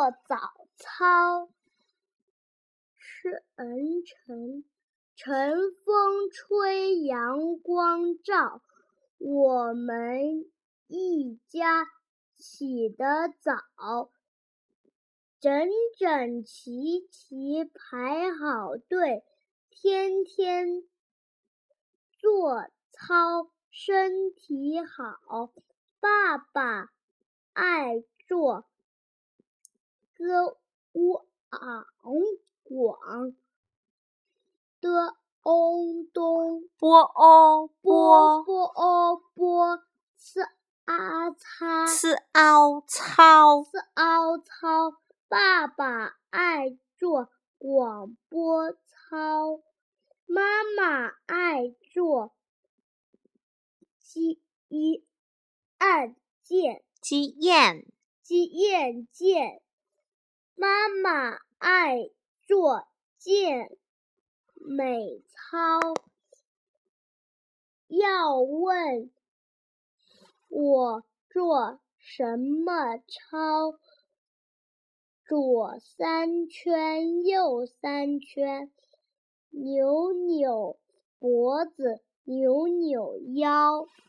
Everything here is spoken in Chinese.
做早操。晨晨，晨风吹，阳光照，我们一家起得早，整整齐齐排好队，天天做操，身体好。爸爸爱做歌舞昂广的嗡咚波哦波波波哦波是啊擦吃凹操是凹操。爸爸爱做广播操，妈妈爱做鸡一按键鸡燕鸡燕键。妈妈爱做健美操，要问我做什么操？左三圈，右三圈，扭扭脖子，扭扭腰。